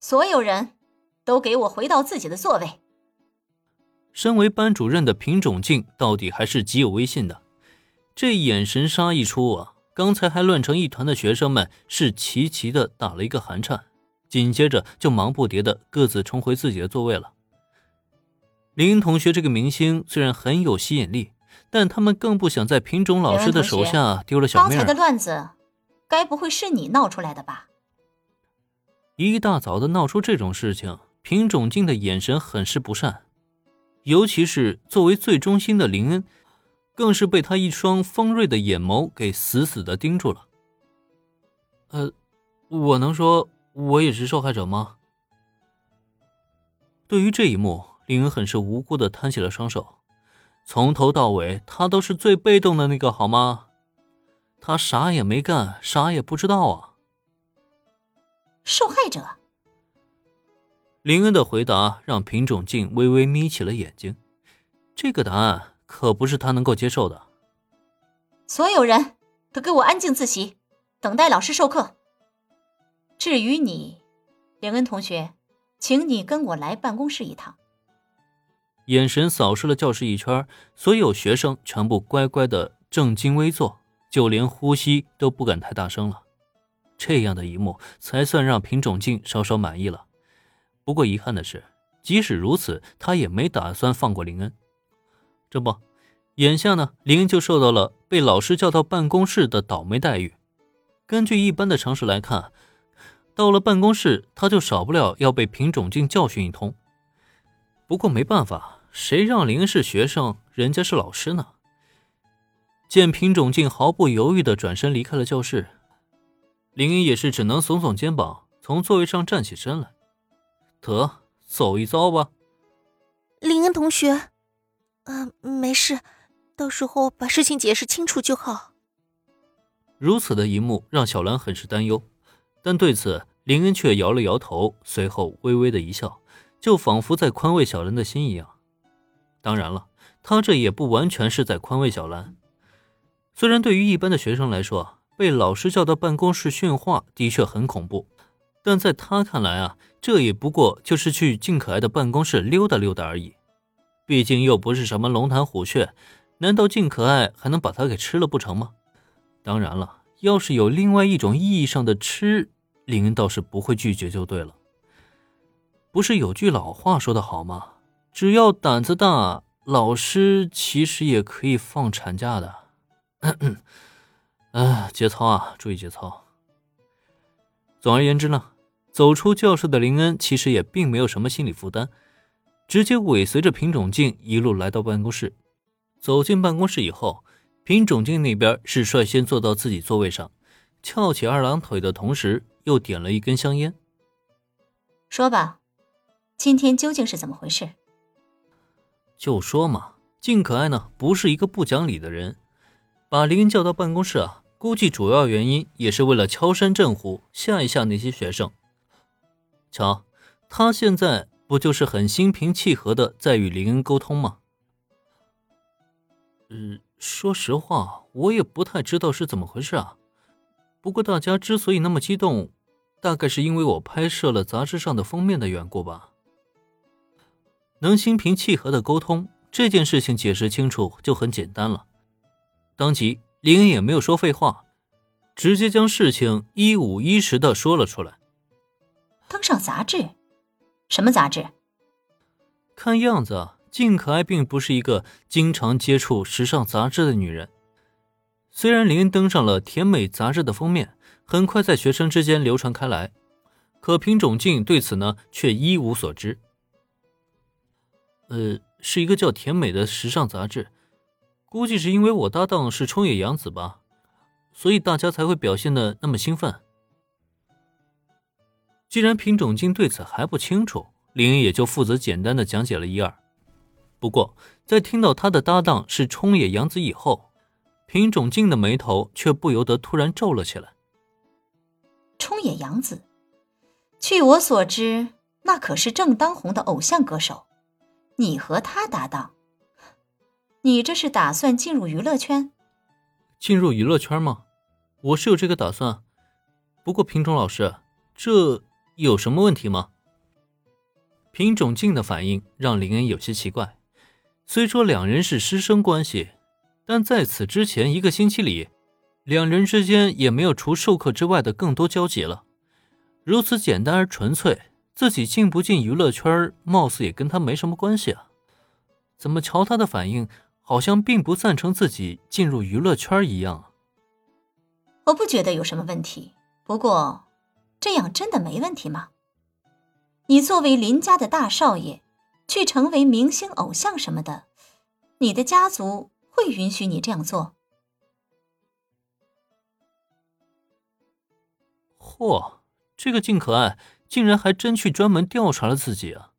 所有人都给我回到自己的座位。身为班主任的品种静到底还是极有威信的，这眼神杀一出啊，刚才还乱成一团的学生们是齐齐的打了一个寒颤，紧接着就忙不迭的各自重回自己的座位了。林同学这个明星虽然很有吸引力，但他们更不想在品种老师的手下丢了小命。刚才的乱子，该不会是你闹出来的吧？一大早的闹出这种事情，平种静的眼神很是不善，尤其是作为最忠心的林恩，更是被他一双锋锐的眼眸给死死的盯住了。呃，我能说我也是受害者吗？对于这一幕，林恩很是无辜的摊起了双手，从头到尾他都是最被动的那个，好吗？他啥也没干，啥也不知道啊。受害者。林恩的回答让品种静微微眯起了眼睛，这个答案可不是他能够接受的。所有人都给我安静自习，等待老师授课。至于你，林恩同学，请你跟我来办公室一趟。眼神扫视了教室一圈，所有学生全部乖乖的正襟危坐，就连呼吸都不敢太大声了。这样的一幕才算让品种静稍稍满意了。不过遗憾的是，即使如此，他也没打算放过林恩。这不，眼下呢，林恩就受到了被老师叫到办公室的倒霉待遇。根据一般的常识来看，到了办公室，他就少不了要被品种静教训一通。不过没办法，谁让林恩是学生，人家是老师呢？见品种静毫不犹豫地转身离开了教室。林恩也是只能耸耸肩膀，从座位上站起身来。得，走一遭吧。林恩同学，嗯，没事，到时候把事情解释清楚就好。如此的一幕让小兰很是担忧，但对此林恩却摇了摇头，随后微微的一笑，就仿佛在宽慰小兰的心一样。当然了，他这也不完全是在宽慰小兰。虽然对于一般的学生来说，被老师叫到办公室训话的确很恐怖，但在他看来啊，这也不过就是去静可爱的办公室溜达溜达而已。毕竟又不是什么龙潭虎穴，难道静可爱还能把他给吃了不成吗？当然了，要是有另外一种意义上的吃，林倒是不会拒绝就对了。不是有句老话说的好吗？只要胆子大，老师其实也可以放产假的。哎，节操啊，注意节操。总而言之呢，走出教室的林恩其实也并没有什么心理负担，直接尾随着品种静一路来到办公室。走进办公室以后，品种静那边是率先坐到自己座位上，翘起二郎腿的同时，又点了一根香烟。说吧，今天究竟是怎么回事？就说嘛，静可爱呢，不是一个不讲理的人。把林恩叫到办公室啊，估计主要原因也是为了敲山震虎，吓一吓那些学生。瞧，他现在不就是很心平气和的在与林恩沟通吗？嗯，说实话，我也不太知道是怎么回事啊。不过大家之所以那么激动，大概是因为我拍摄了杂志上的封面的缘故吧。能心平气和的沟通这件事情，解释清楚就很简单了。当即，林恩也没有说废话，直接将事情一五一十的说了出来。登上杂志？什么杂志？看样子，静可爱并不是一个经常接触时尚杂志的女人。虽然林恩登上了甜美杂志的封面，很快在学生之间流传开来，可品种静对此呢却一无所知。呃，是一个叫甜美的时尚杂志。估计是因为我搭档是冲野洋子吧，所以大家才会表现的那么兴奋。既然品种静对此还不清楚，林也就负责简单的讲解了一二。不过在听到他的搭档是冲野洋子以后，品种静的眉头却不由得突然皱了起来。冲野洋子，据我所知，那可是正当红的偶像歌手，你和他搭档？你这是打算进入娱乐圈？进入娱乐圈吗？我是有这个打算。不过品种老师，这有什么问题吗？品种静的反应让林恩有些奇怪。虽说两人是师生关系，但在此之前一个星期里，两人之间也没有除授课之外的更多交集了。如此简单而纯粹，自己进不进娱乐圈，貌似也跟他没什么关系啊。怎么瞧他的反应，好像并不赞成自己进入娱乐圈一样？我不觉得有什么问题。不过，这样真的没问题吗？你作为林家的大少爷。去成为明星偶像什么的，你的家族会允许你这样做？嚯，这个静可爱竟然还真去专门调查了自己啊！